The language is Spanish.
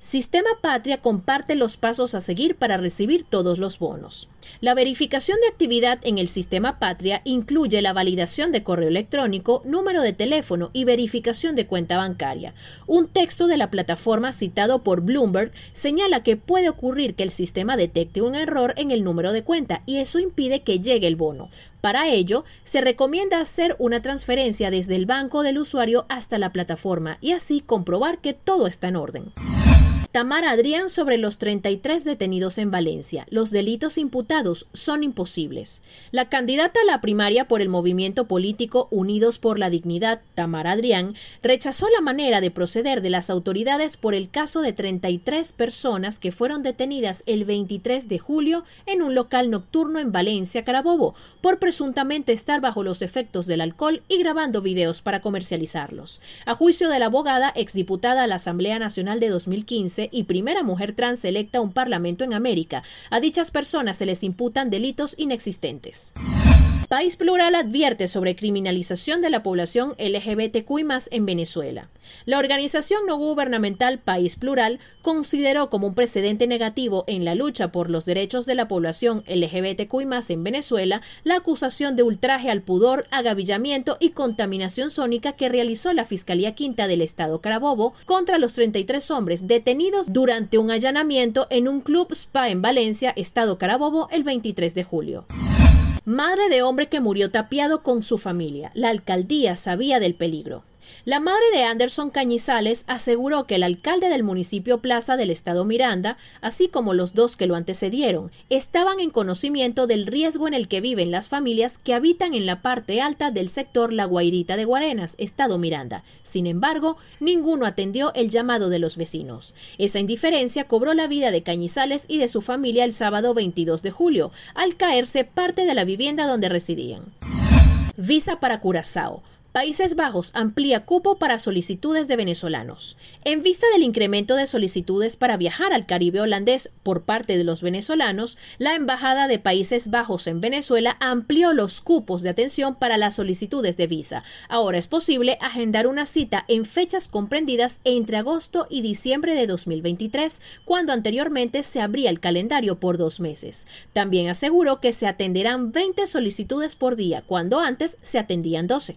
Sistema Patria comparte los pasos a seguir para recibir todos los bonos. La verificación de actividad en el Sistema Patria incluye la validación de correo electrónico, número de teléfono y verificación de cuenta bancaria. Un texto de la plataforma citado por Bloomberg señala que puede ocurrir que el sistema detecte un error en el número de cuenta y eso impide que llegue el bono. Para ello, se recomienda hacer una transferencia desde el banco del usuario hasta la plataforma y así comprobar que todo está en orden. Tamara Adrián sobre los 33 detenidos en Valencia. Los delitos imputados son imposibles. La candidata a la primaria por el movimiento político Unidos por la Dignidad, Tamara Adrián, rechazó la manera de proceder de las autoridades por el caso de 33 personas que fueron detenidas el 23 de julio en un local nocturno en Valencia, Carabobo, por presuntamente estar bajo los efectos del alcohol y grabando videos para comercializarlos. A juicio de la abogada exdiputada a la Asamblea Nacional de 2015, y primera mujer trans electa a un parlamento en América. A dichas personas se les imputan delitos inexistentes. País Plural advierte sobre criminalización de la población LGBTQI en Venezuela. La organización no gubernamental País Plural consideró como un precedente negativo en la lucha por los derechos de la población LGBTQI en Venezuela la acusación de ultraje al pudor, agavillamiento y contaminación sónica que realizó la Fiscalía Quinta del Estado Carabobo contra los 33 hombres detenidos durante un allanamiento en un club spa en Valencia, Estado Carabobo, el 23 de julio. Madre de hombre que murió tapiado con su familia. La alcaldía sabía del peligro. La madre de Anderson Cañizales aseguró que el alcalde del municipio Plaza del estado Miranda, así como los dos que lo antecedieron, estaban en conocimiento del riesgo en el que viven las familias que habitan en la parte alta del sector La Guairita de Guarenas, estado Miranda. Sin embargo, ninguno atendió el llamado de los vecinos. Esa indiferencia cobró la vida de Cañizales y de su familia el sábado 22 de julio, al caerse parte de la vivienda donde residían. Visa para Curazao. Países Bajos amplía cupo para solicitudes de venezolanos. En vista del incremento de solicitudes para viajar al Caribe holandés por parte de los venezolanos, la Embajada de Países Bajos en Venezuela amplió los cupos de atención para las solicitudes de visa. Ahora es posible agendar una cita en fechas comprendidas entre agosto y diciembre de 2023, cuando anteriormente se abría el calendario por dos meses. También aseguró que se atenderán 20 solicitudes por día, cuando antes se atendían 12.